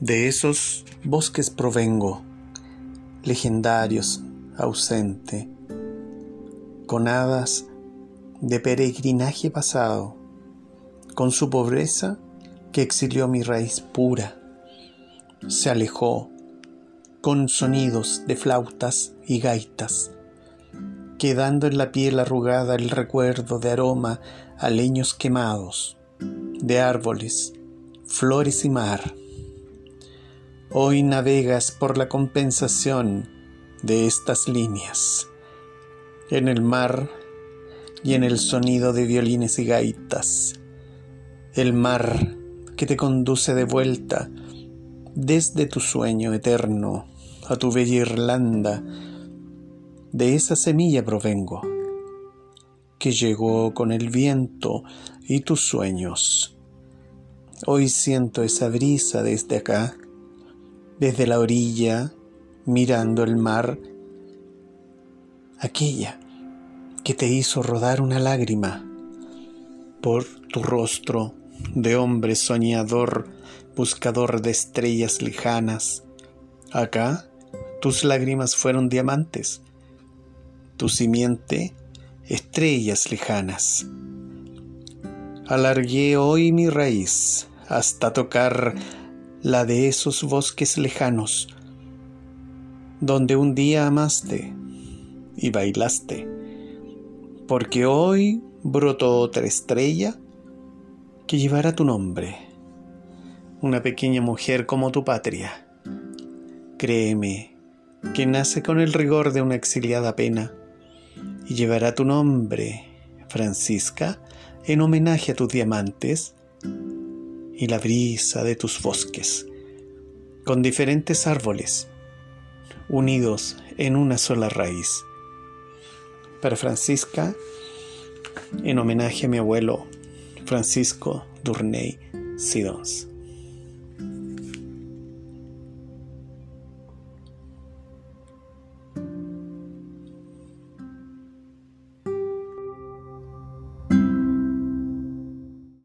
De esos bosques provengo, legendarios, ausente, con hadas de peregrinaje pasado, con su pobreza que exilió mi raíz pura, se alejó con sonidos de flautas y gaitas, quedando en la piel arrugada el recuerdo de aroma a leños quemados, de árboles, flores y mar. Hoy navegas por la compensación de estas líneas, en el mar y en el sonido de violines y gaitas, el mar que te conduce de vuelta desde tu sueño eterno a tu bella Irlanda, de esa semilla provengo, que llegó con el viento y tus sueños. Hoy siento esa brisa desde acá, desde la orilla, mirando el mar, aquella que te hizo rodar una lágrima por tu rostro de hombre soñador, buscador de estrellas lejanas. Acá tus lágrimas fueron diamantes, tu simiente estrellas lejanas. Alargué hoy mi raíz hasta tocar la de esos bosques lejanos, donde un día amaste y bailaste, porque hoy brotó otra estrella que llevará tu nombre, una pequeña mujer como tu patria. Créeme que nace con el rigor de una exiliada pena y llevará tu nombre, Francisca, en homenaje a tus diamantes y la brisa de tus bosques, con diferentes árboles, unidos en una sola raíz. Para Francisca, en homenaje a mi abuelo Francisco Durney Sidons.